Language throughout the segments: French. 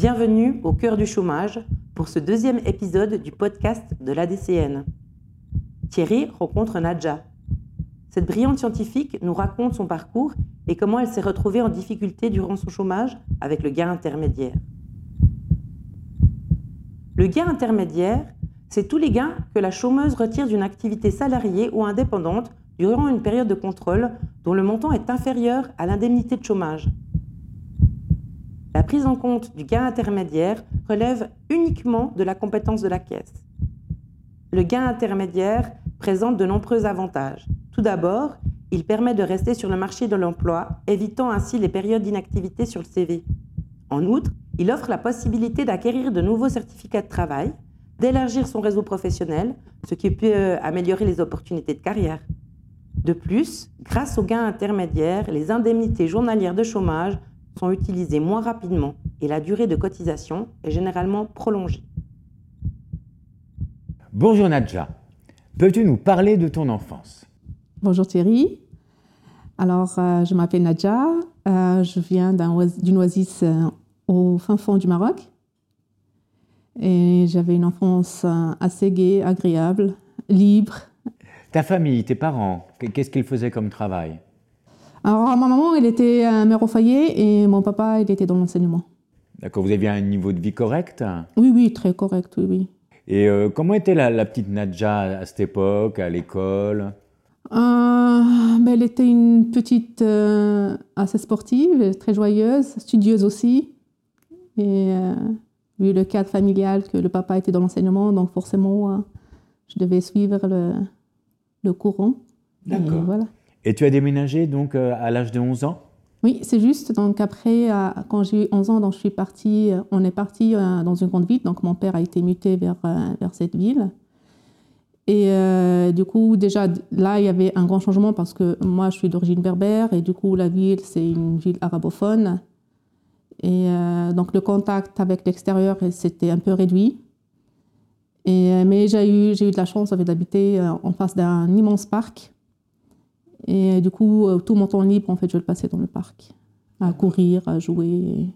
Bienvenue au cœur du chômage pour ce deuxième épisode du podcast de l'ADCN. Thierry rencontre Nadja. Cette brillante scientifique nous raconte son parcours et comment elle s'est retrouvée en difficulté durant son chômage avec le gain intermédiaire. Le gain intermédiaire, c'est tous les gains que la chômeuse retire d'une activité salariée ou indépendante durant une période de contrôle dont le montant est inférieur à l'indemnité de chômage. La prise en compte du gain intermédiaire relève uniquement de la compétence de la caisse. Le gain intermédiaire présente de nombreux avantages. Tout d'abord, il permet de rester sur le marché de l'emploi, évitant ainsi les périodes d'inactivité sur le CV. En outre, il offre la possibilité d'acquérir de nouveaux certificats de travail, d'élargir son réseau professionnel, ce qui peut euh, améliorer les opportunités de carrière. De plus, grâce aux gains intermédiaires, les indemnités journalières de chômage sont utilisées moins rapidement et la durée de cotisation est généralement prolongée. Bonjour Nadja, peux-tu nous parler de ton enfance? Bonjour Thierry. Alors, euh, je m'appelle Nadja, euh, je viens d'une oasis euh, au fin fond du Maroc. Et j'avais une enfance assez gaie, agréable, libre. Ta famille, tes parents, qu'est-ce qu'ils faisaient comme travail? Alors, ma maman, elle était euh, mère au foyer et mon papa, il était dans l'enseignement. D'accord, vous aviez un niveau de vie correct? Oui, oui, très correct, oui, oui. Et euh, comment était la, petite Nadja à cette époque, à l'école? Euh, ben, Elle était une petite assez sportive, très joyeuse, studieuse aussi. Et vu le cadre familial que le papa était dans l'enseignement, donc forcément, je devais suivre le, le courant. D'accord. Voilà. Et tu as déménagé donc euh, à l'âge de 11 ans? Oui, c'est juste. Donc après, euh, quand j'ai eu 11 ans, donc je suis partie, euh, on est parti dans une grande ville. Donc mon père a été muté vers, vers cette ville. Et du coup, déjà là, il y avait un grand changement parce que moi, je suis d'origine berbère et du coup, la ville, c'est une ville arabophone. Et donc le contact avec l'extérieur, c'était un peu réduit. Et, mais j'ai eu, eu de la chance d'habiter en face d'un immense parc et du coup, euh, tout mon temps libre, en fait, je le passais dans le parc, à courir, à jouer.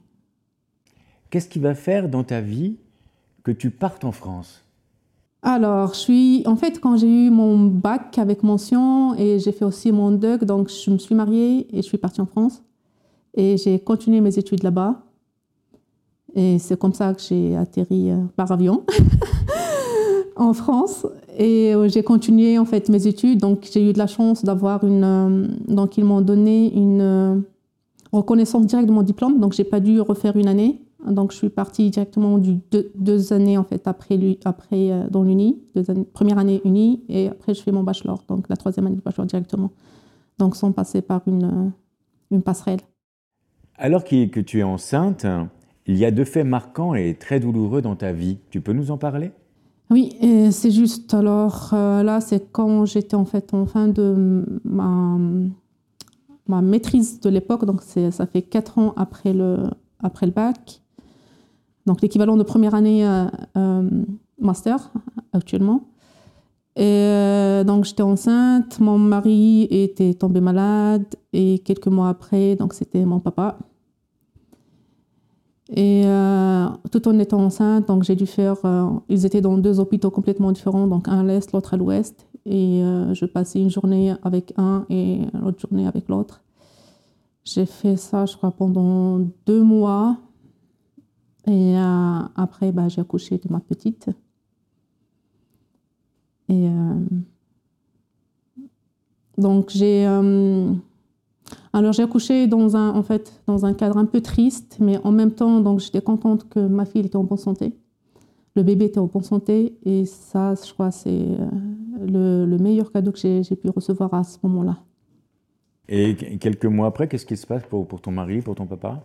Qu'est-ce qui va faire dans ta vie que tu partes en France? Alors, je suis, en fait, quand j'ai eu mon bac avec mention et j'ai fait aussi mon DUG, donc je me suis mariée et je suis partie en France. Et j'ai continué mes études là-bas. Et c'est comme ça que j'ai atterri euh, par avion. en France et euh, j'ai continué en fait mes études. Donc j'ai eu de la chance d'avoir une. Euh, donc ils m'ont donné une euh, reconnaissance directe de mon diplôme. Donc j'ai pas dû refaire une année. Donc je suis partie directement du deux, années en fait après après dans l'uni, première année uni et après je fais mon bachelor. Donc la troisième année du bachelor directement. Donc sans passer par une une passerelle. Alors que tu es enceinte, il y a deux faits marquants et très douloureux dans ta vie. Tu peux nous en parler? Oui, c'est juste. Alors euh, là, c'est quand j'étais en fait en fin de ma, ma maîtrise de l'époque, donc ça fait quatre ans après le, après le bac. Donc l'équivalent de première année euh, euh, master actuellement. Et donc j'étais enceinte, mon mari était tombé malade et quelques mois après, donc c'était mon papa et euh, tout en étant enceinte, donc j'ai dû faire. Euh, ils étaient dans deux hôpitaux complètement différents, donc un à l'est, l'autre à l'ouest. Et euh, je passais une journée avec un et l'autre journée avec l'autre. J'ai fait ça, je crois, pendant deux mois. Et après, bah, j'ai accouché de ma petite. Et donc j'ai alors j'ai accouché dans un, en fait, dans un cadre un peu triste, mais en même temps, donc j'étais contente que ma fille était en bonne santé. Le bébé était en bonne santé et ça, je crois, c'est euh, le, meilleur cadeau que j'ai pu recevoir à ce moment-là. Et quelques mois après, qu'est-ce qui se passe pour, pour ton mari, pour ton papa?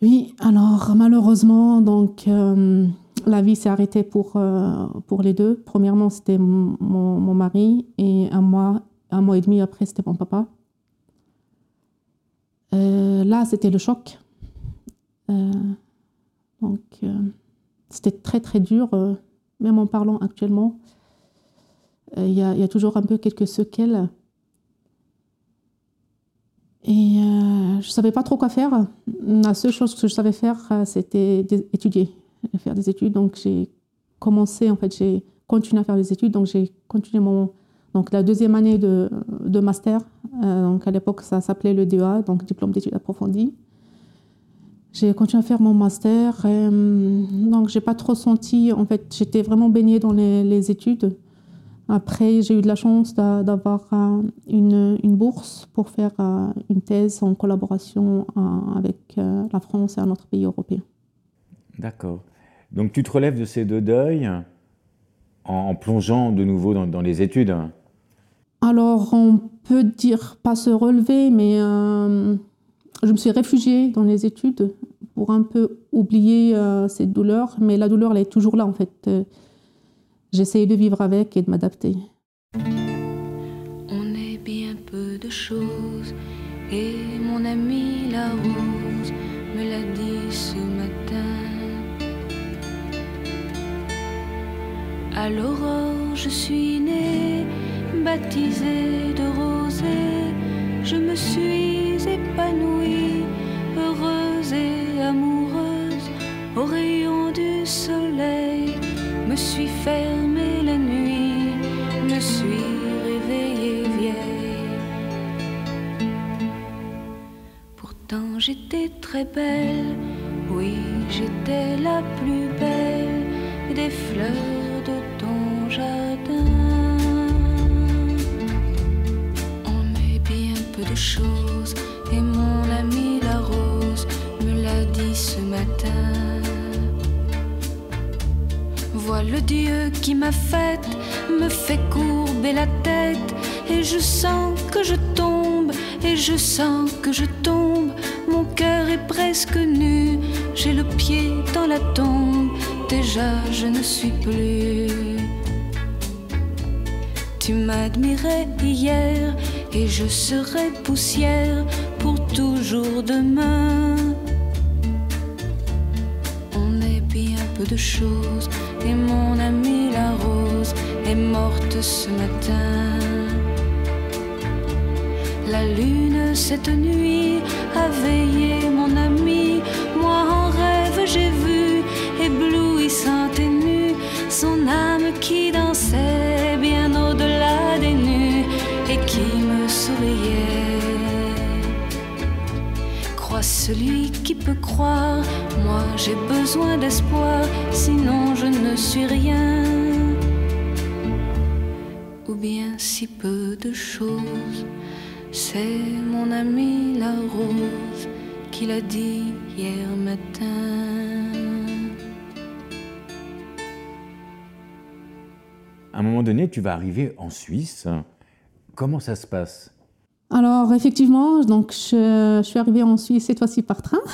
Oui, alors malheureusement, donc euh, la vie s'est arrêtée pour, euh, pour les deux. Premièrement, c'était mon, mon, mari et un mois, un mois et demi après, c'était mon papa. Euh, là, c'était le choc. Euh, donc, euh, c'était très, très dur, même en parlant actuellement. Il y, a toujours un peu quelques séquelles. Et ne savais pas trop quoi faire. La seule chose que je savais faire, c'était étudier, faire des études. Donc j'ai commencé, en fait, j'ai continué à faire des études. Donc j'ai continué mon, donc la deuxième année de, de master. donc à l'époque, ça s'appelait le DEA, donc diplôme d'études approfondies. J'ai continué à faire mon master. Et, donc, j'ai pas trop senti. En fait, j'étais vraiment baignée dans les, études. Après, j'ai eu de la chance d'avoir euh, une, une, bourse pour faire euh, une thèse en collaboration euh, avec la France et un autre pays européen. D'accord. Donc, tu te relèves de ces deux deuils en, plongeant de nouveau dans, dans, les études Alors, on peut dire pas se relever, mais je me suis réfugiée dans les études pour un peu oublier euh, cette douleur, mais la douleur, elle est toujours là en fait. Euh, J'essaye de vivre avec et de m'adapter. On est bien peu de choses, et À l'aurore, je suis née, baptisée de rosée, je me suis épanouie, heureuse et amoureuse, au rayon du soleil, me suis fermée la nuit, me suis réveillée vieille. Pourtant j'étais très belle, oui j'étais la plus belle des fleurs et mon ami la rose me l'a dit ce matin. Vois le Dieu qui m'a faite, me fait courber la tête et je sens que je tombe et je sens que je tombe. Mon cœur est presque nu, j'ai le pied dans la tombe, déjà je ne suis plus. Tu m'admirais hier et je serai poussière pour toujours demain. On est bien peu de choses et mon amie la rose est morte ce matin. La lune cette nuit a veillé mon ami, moi en rêve j'ai vu éblouissante et nue son âme qui dansait celui qui peut croire, moi j'ai besoin d'espoir, sinon je ne suis rien. Ou bien si peu de choses, c'est mon ami la rose qui l'a dit hier matin. À un moment donné, tu vas arriver en Suisse Comment ça se passe? Alors, effectivement, donc je, suis arrivée en Suisse cette fois-ci par train.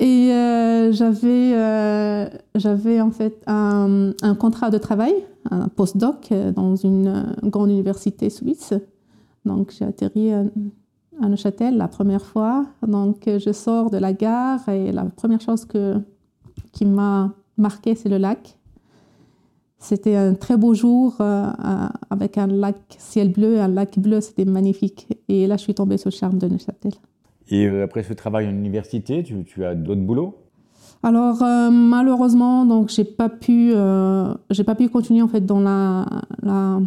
Et euh, j'avais, euh, j'avais en fait un, contrat de travail, un postdoc euh, dans une grande université suisse. Donc j'ai atterri à, Neuchâtel la première fois. Donc je sors de la gare et la première chose qui m'a marqué, c'est le lac. C'était un très beau jour euh, avec un lac ciel bleu, un lac bleu, c'était magnifique. Et là, je suis tombée sur le charme de Neuchâtel. Et euh, après ce travail en université, tu, as d'autres boulots? Alors euh, malheureusement, donc j'ai pas pu, j'ai pas pu continuer en fait dans la, la,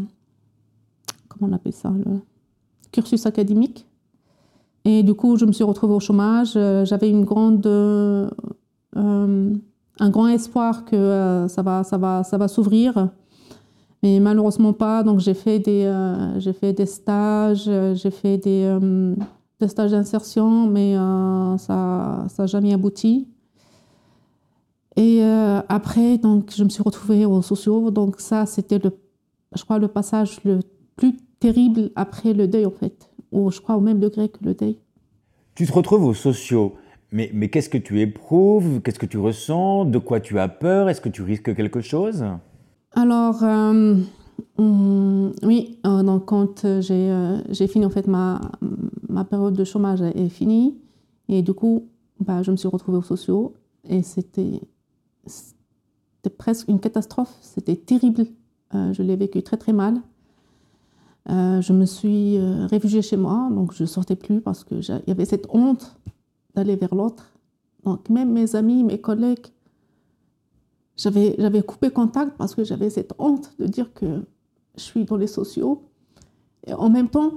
comment on appelle ça, le cursus académique. Et du coup, je me suis retrouvée au chômage. J'avais une grande un grand espoir que euh, ça va, ça va, ça va s'ouvrir. Mais malheureusement pas. Donc j'ai fait des, euh, j'ai fait des stages, j'ai fait des, euh, des stages d'insertion, mais ça n'a jamais abouti. Et après, donc, je me suis retrouvée aux sociaux. Donc ça, c'était, le, je crois, le passage le plus terrible après le deuil, en fait. Ou je crois au même degré que le deuil. Tu te retrouves aux sociaux. Mais, qu'est-ce que tu éprouves? Qu'est-ce que tu ressens? De quoi tu as peur? Est-ce que tu risques quelque chose? Alors, euh, mm, oui, euh, donc quand euh, j'ai fini, en fait, ma, période de chômage est finie. Et du coup, bah, je me suis retrouvée aux sociaux. Et c'était presque une catastrophe. C'était terrible. je l'ai vécu très, très mal. Euh, je me suis euh, réfugiée chez moi, donc je ne sortais plus parce qu'il y avait cette honte d'aller vers l'autre. Donc même mes amis, mes collègues, j'avais coupé contact parce que j'avais cette honte de dire que je suis dans les sociaux. Et en même temps,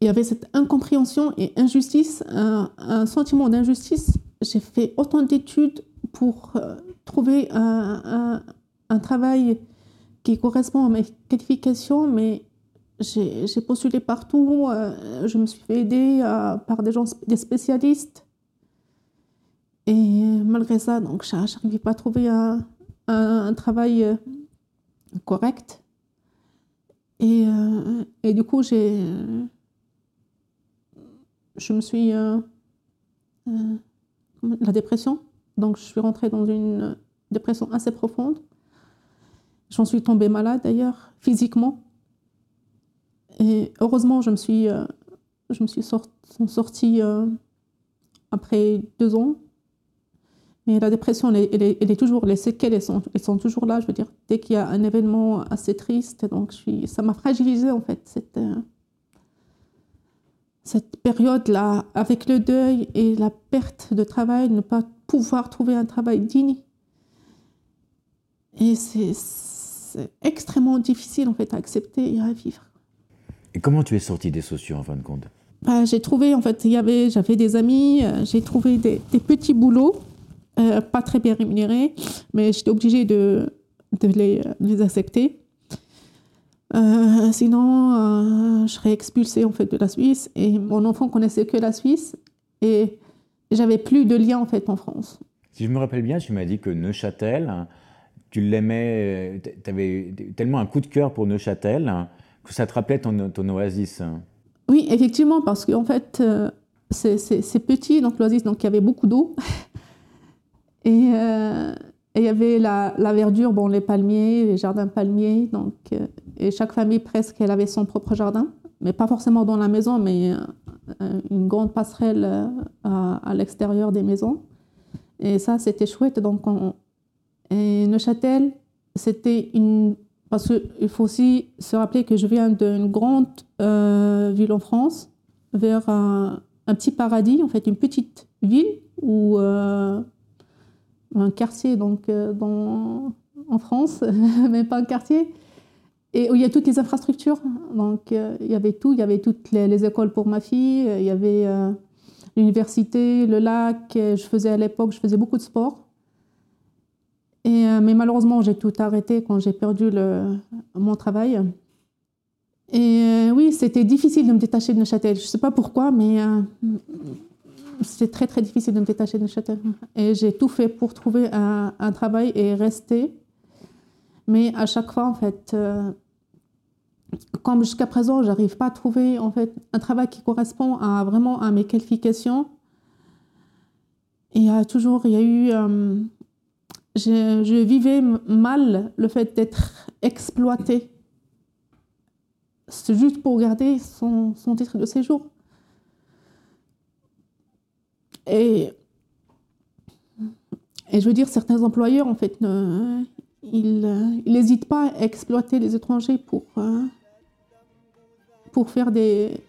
il y avait cette incompréhension et injustice, un, sentiment d'injustice. J'ai fait autant d'études pour euh, trouver un, un, travail qui correspond à mes qualifications, mais j'ai postulé partout. Euh, je me suis fait aider euh, par des gens, des spécialistes. Et malgré ça, donc, je n'arrivais pas à trouver un, travail correct. Et, et, du coup, j'ai je me suis. Euh, euh, la dépression. Donc, je suis rentrée dans une dépression assez profonde. J'en suis tombée malade d'ailleurs, physiquement. Et heureusement, je me suis, euh, suis sortie après deux ans. Mais la dépression, elle est, toujours, les séquelles, elles sont, elles sont, toujours là. Je veux dire, dès qu'il y a un événement assez triste, donc je suis, ça m'a fragilisée en fait. Cette, cette période-là, avec le deuil et la perte de travail, ne pas pouvoir trouver un travail digne. Et c'est extrêmement difficile en fait à accepter et à vivre. Et comment tu es sortie des sociaux en fin de compte? Bah, J'ai trouvé, en fait, j'avais des amis, euh, j'ai trouvé des, petits boulots, euh, pas très bien rémunérés, mais j'étais obligée de, de les, les accepter. Euh, sinon, euh, je serais expulsée en fait de la Suisse et mon enfant connaissait que la Suisse et j'avais plus de lien en fait en France. Si je me rappelle bien, tu m'as dit que Neuchâtel, tu l'aimais, tu avais tellement un coup de cœur pour Neuchâtel que ça te rappelait ton, oasis. Oui, effectivement, parce qu'en fait, euh, c'est petit, donc l'oasis, donc il y avait beaucoup d'eau. et il y avait la, verdure, bon, les palmiers, les jardins palmiers. Donc, euh, et chaque famille, presque, elle avait son propre jardin. Mais pas forcément dans la maison, mais euh, une grande passerelle euh, à, l'extérieur des maisons. Et ça, c'était chouette. Donc, et Neuchâtel, c'était une. Parce qu'il faut aussi se rappeler que je viens d'une grande ville en France, vers un, petit paradis, en fait, une petite ville où un quartier donc, euh, dans, en France, mais pas un quartier, et où il y a toutes les infrastructures. Donc euh, il y avait tout, il y avait toutes les, écoles pour ma fille, il y avait euh, l'université, le lac. Je faisais à l'époque, je faisais beaucoup de sport. Et, mais malheureusement, j'ai tout arrêté quand j'ai perdu mon travail. Et oui, c'était difficile de me détacher de Neuchâtel. Je ne sais pas pourquoi, mais c'était très très difficile de me détacher de Neuchâtel. Et j'ai tout fait pour trouver un, travail et rester. Mais à chaque fois, en fait, euh, comme jusqu'à présent, j'arrive pas à trouver en fait un travail qui correspond à vraiment à mes qualifications. A toujours, il y a eu, je, vivais mal le fait d'être exploitée. C'est juste pour garder son, titre de séjour. Et, et je veux dire, certains employeurs, en fait, ils n'hésitent pas à exploiter les étrangers pour, pour faire des,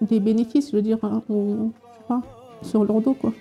des bénéfices, je veux dire, hein, sur leur dos, quoi.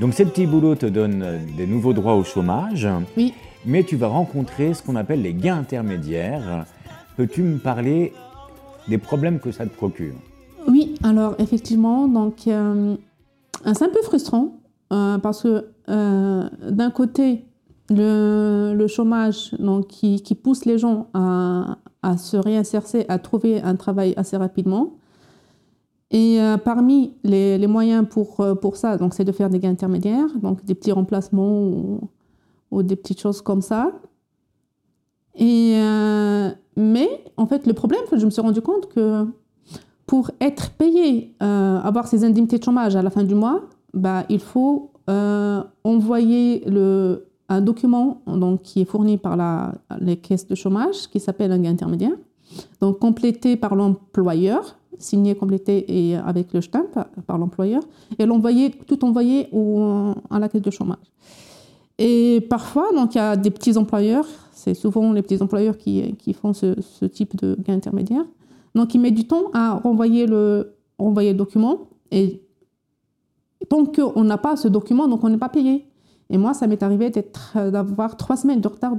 Donc ces petits boulots te donnent des nouveaux droits au chômage. Oui. Mais tu vas rencontrer ce qu'on appelle les gains intermédiaires. Peux-tu me parler des problèmes que ça te procure? Oui, alors effectivement, donc euh, C'est un peu frustrant parce que d'un côté, le, chômage donc, qui, pousse les gens à, se réinsérer, à trouver un travail assez rapidement. Et euh, parmi les, moyens pour, euh, pour ça, c'est de faire des gains intermédiaires, donc des petits remplacements ou, des petites choses comme ça. Et, euh, mais en fait, le problème, je me suis rendu compte que pour être payé, avoir ces indemnités de chômage à la fin du mois, bah, il faut envoyer le, un document donc, qui est fourni par la, les caisses de chômage qui s'appelle un gain intermédiaire, donc complété par l'employeur, signé, complété et avec le stamp par l'employeur, et l'envoyer, tout envoyé au, à la caisse de chômage. Et parfois, donc, il y a des petits employeurs, c'est souvent les petits employeurs qui, qui font ce, type de gain intermédiaire, donc ils mettent du temps à renvoyer le, renvoyer le document, et tant qu'on n'a pas ce document, donc on n'est pas payé. Et moi, ça m'est arrivé euh, d'avoir trois semaines de retard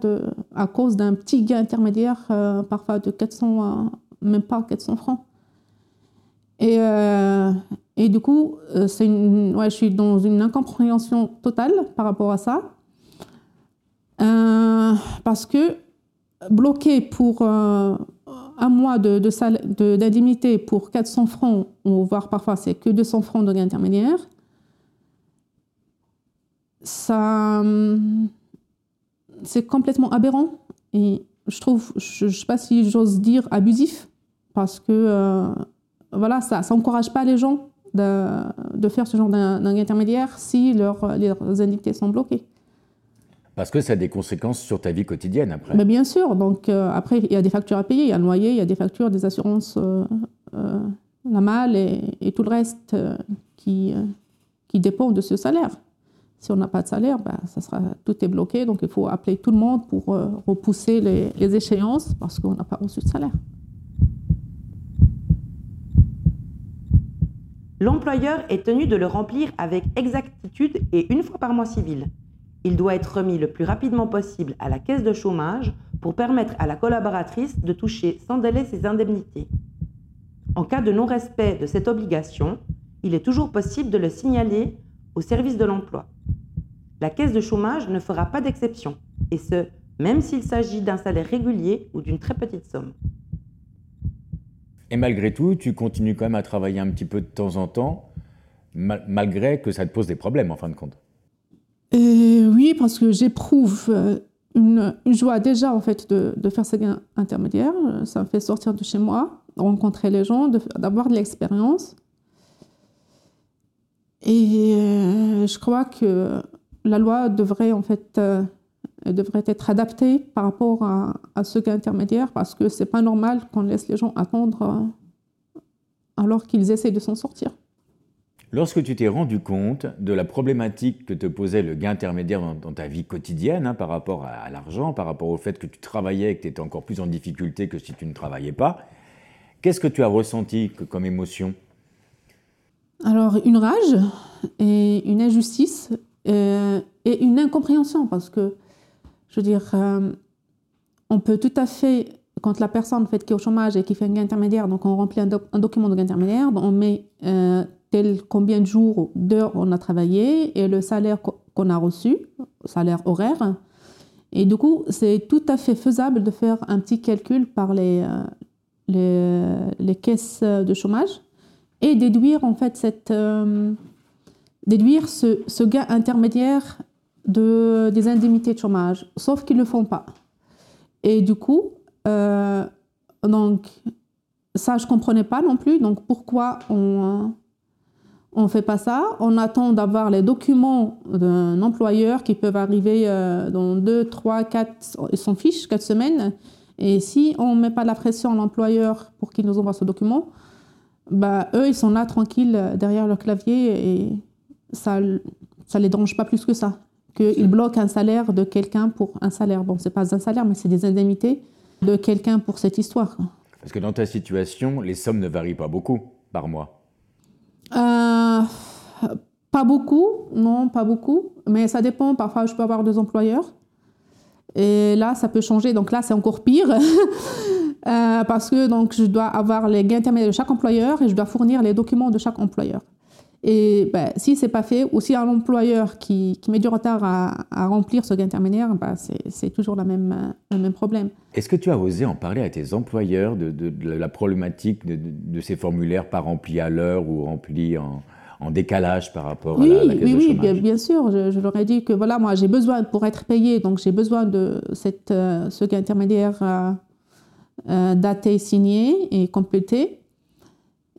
à cause d'un petit gain intermédiaire, euh, parfois de 400, même pas 400 francs. Et, euh, et du coup, c'est une, ouais, je suis dans une incompréhension totale par rapport à ça. parce que bloquer pour un mois d'indemnité de, de, pour 400 francs, voire parfois c'est que 200 francs de gain intermédiaire, ça, hum, c'est complètement aberrant et je trouve, je ne sais pas si j'ose dire abusif, parce que euh, voilà, ça n'encourage pas les gens de, de faire ce genre d'intermédiaire si leurs, leurs indemnités sont bloquées. Parce que ça a des conséquences sur ta vie quotidienne après. Mais bien sûr. Donc euh, après, il y a des factures à payer. Il y a le loyer, il y a des factures, des assurances, euh, la malle et, et, tout le reste qui, qui dépend de ce salaire. Si on n'a pas de salaire, ben, ça sera, tout est bloqué. Donc il faut appeler tout le monde pour euh, repousser les, échéances parce qu'on n'a pas reçu de salaire. L'employeur est tenu de le remplir avec exactitude et une fois par mois civil. Il doit être remis le plus rapidement possible à la caisse de chômage pour permettre à la collaboratrice de toucher sans délai ses indemnités. En cas de non-respect de cette obligation, il est toujours possible de le signaler au service de l'emploi la caisse de chômage ne fera pas d'exception, et ce, même s'il s'agit d'un salaire régulier ou d'une très petite somme. Et malgré tout, tu continues quand même à travailler un petit peu de temps en temps, malgré que ça te pose des problèmes en fin de compte. Oui, parce que j'éprouve euh, une, joie déjà en fait de, faire ces gains intermédiaires. Ça me fait sortir de chez moi, rencontrer les gens, d'avoir de, l'expérience. Et euh, je crois que la loi devrait en fait euh, devrait être adaptée par rapport à, ce cas intermédiaire parce que c'est pas normal qu'on laisse les gens attendre euh, alors qu'ils essaient de s'en sortir. Lorsque tu t'es rendu compte de la problématique que te posait le gain intermédiaire dans, ta vie quotidienne hein, par rapport à, l'argent, par rapport au fait que tu travaillais et que tu étais encore plus en difficulté que si tu ne travaillais pas, qu'est-ce que tu as ressenti comme émotion? Alors une rage et une injustice euh, et une incompréhension parce que, je veux dire, euh, on peut tout à fait, quand la personne fait, qui est au chômage et qui fait un gain intermédiaire, donc on remplit un, document de gain intermédiaire, on met euh, tel combien de jours, d'heures on a travaillé et le salaire qu'on a reçu, salaire horaire. Et du coup, c'est tout à fait faisable de faire un petit calcul par les, les, les caisses de chômage et déduire en fait cette déduire ce gain intermédiaire de, des indemnités de chômage, sauf qu'ils ne le font pas. Et du coup, euh, donc, ça, je ne comprenais pas non plus. Donc, pourquoi on ne fait pas ça? On attend d'avoir les documents d'un employeur qui peuvent arriver euh, dans 2, 3, 4, ils s'en fichent, 4 semaines. Et si on ne met pas la pression à l'employeur pour qu'il nous envoie ce document, bah, eux, ils sont là tranquilles derrière leur clavier et ça ne les dérange pas plus que ça. Qu'ils bloquent un salaire de quelqu'un pour un salaire. Bon, ce n'est pas un salaire, mais c'est des indemnités de quelqu'un pour cette histoire. Parce que dans ta situation, les sommes ne varient pas beaucoup par mois. Euh, pas beaucoup, non, pas beaucoup. Mais ça dépend. Parfois, je peux avoir deux employeurs. Et là, ça peut changer. Donc là, c'est encore pire. Euh, parce que donc, je dois avoir les gains intermédiaires de chaque employeur et je dois fournir les documents de chaque employeur. Et ben, si ce n'est pas fait, ou si un employeur qui, qui met du retard à, remplir ce gain intermédiaire, ben, c'est toujours la même, le même problème. Est-ce que tu as osé en parler à tes employeurs de, de, la problématique de, de, ces formulaires pas remplis à l'heure ou remplis en, en, décalage par rapport à la, caisse oui, de Oui, bien, bien, sûr. Je, leur ai dit que voilà, moi j'ai besoin, pour être payé, donc j'ai besoin de cette, euh, ce gain intermédiaire euh, euh, daté, signé et complété.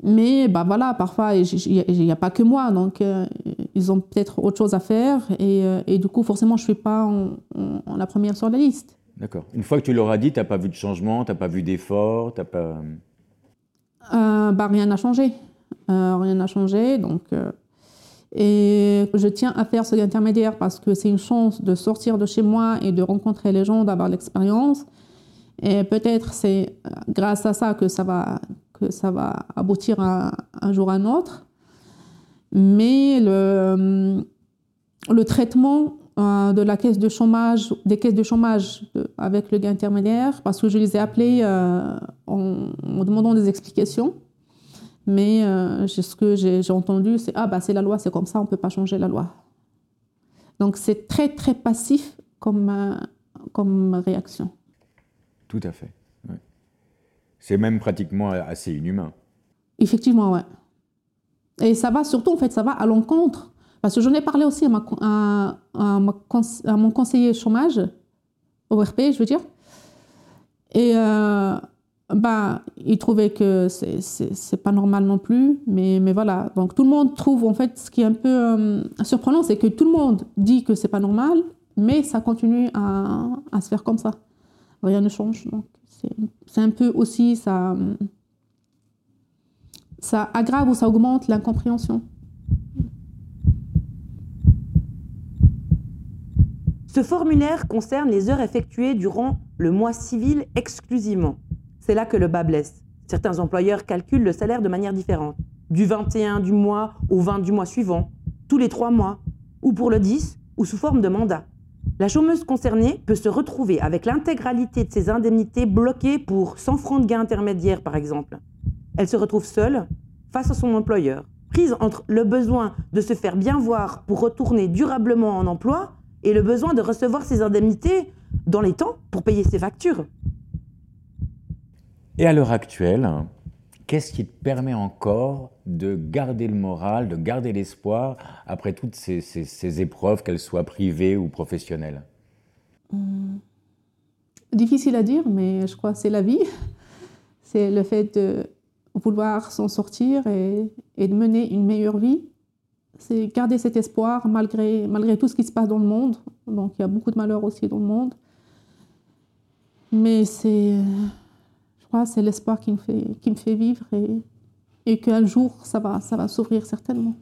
Mais bah voilà, parfois, il n'y a, pas que moi, donc euh, ils ont peut-être autre chose à faire. Et, euh, et du coup, forcément, je ne suis pas en, la première sur la liste. D'accord. Une fois que tu leur as dit, tu n'as pas vu de changement, tu n'as pas vu d'effort, tu pas... Euh, bah, rien n'a changé. rien n'a changé. Donc, et je tiens à faire ce intermédiaire parce que c'est une chance de sortir de chez moi et de rencontrer les gens, d'avoir l'expérience. Et peut-être c'est grâce à ça que ça va que ça va aboutir un, jour à un autre. Mais le, le traitement euh, de la caisse de chômage, des caisses de chômage avec le gain intermédiaire, parce que je les ai appelés euh, en, demandant des explications. Mais euh, ce que j'ai entendu, c'est Ah, bah, c'est la loi, c'est comme ça, on ne peut pas changer la loi. Donc c'est très, très passif comme, comme réaction. Tout à fait. C'est même pratiquement assez inhumain. Effectivement, ouais. Et ça va surtout, en fait, ça va à l'encontre. Parce que j'en ai parlé aussi à, mon conseiller chômage, au RP, je veux dire. Et euh, bah, il trouvait que c'est pas normal non plus. Mais, mais voilà. Donc tout le monde trouve, en fait, ce qui est un peu euh, surprenant, c'est que tout le monde dit que c'est pas normal, mais ça continue à, à se faire comme ça. Rien ne change. Donc c'est un peu aussi ça, ça aggrave ou ça augmente l'incompréhension. Ce formulaire concerne les heures effectuées durant le mois civil exclusivement. C'est là que le bas blesse. Certains employeurs calculent le salaire de manière différente. Du 21 du mois au 20 du mois suivant, tous les trois mois, ou pour le 10, ou sous forme de mandat. La chômeuse concernée peut se retrouver avec l'intégralité de ses indemnités bloquées pour 100 francs de gain intermédiaire, par exemple. Elle se retrouve seule face à son employeur, prise entre le besoin de se faire bien voir pour retourner durablement en emploi et le besoin de recevoir ses indemnités dans les temps pour payer ses factures. Et à l'heure actuelle, qu'est-ce qui te permet encore de garder le moral, de garder l'espoir après toutes ces, épreuves, qu'elles soient privées ou professionnelles? Hmm. Difficile à dire, mais je crois que c'est la vie. C'est le fait de vouloir s'en sortir et, de mener une meilleure vie. C'est garder cet espoir malgré, malgré tout ce qui se passe dans le monde. Donc il y a beaucoup de malheurs aussi dans le monde. Mais c'est c'est l'espoir qui me fait, qui me fait vivre et, et qu'un jour, ça va, ça va s'ouvrir certainement.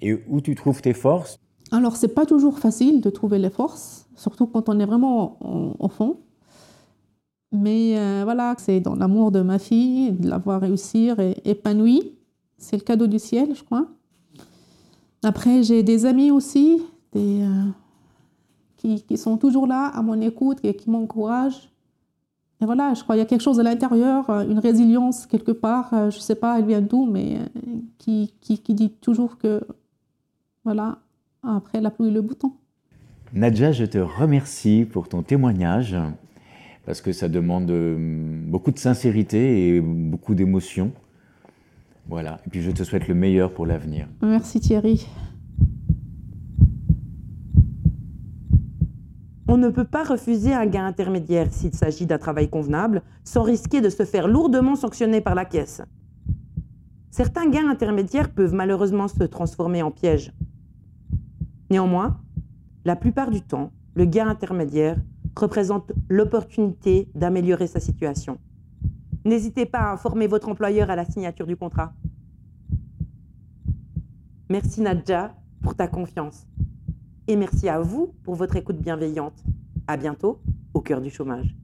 Et où tu trouves tes forces? Alors, c'est pas toujours facile de trouver les forces, surtout quand on est vraiment au fond. Mais euh, voilà, c'est dans l'amour de ma fille, de l'avoir réussi et épanouie. C'est le cadeau du ciel, je crois. Après, j'ai des amis aussi, des, euh, qui, qui, sont toujours là, à mon écoute et qui m'encouragent. Et voilà, je crois qu'il y a quelque chose à l'intérieur, euh, une résilience quelque part, euh, je ne sais pas, elle vient d'où, mais euh, qui, qui, qui, dit toujours que, voilà, après la pluie, le bouton. Nadja, je te remercie pour ton témoignage, parce que ça demande beaucoup de sincérité et beaucoup d'émotion. Voilà, et puis je te souhaite le meilleur pour l'avenir. Merci Thierry. On ne peut pas refuser un gain intermédiaire s'il s'agit d'un travail convenable sans risquer de se faire lourdement sanctionner par la caisse. Certains gains intermédiaires peuvent malheureusement se transformer en pièges. Néanmoins, la plupart du temps, le gain intermédiaire représente l'opportunité d'améliorer sa situation. N'hésitez pas à informer votre employeur à la signature du contrat. Merci Nadja pour ta confiance. Et merci à vous pour votre écoute bienveillante. À bientôt au cœur du chômage.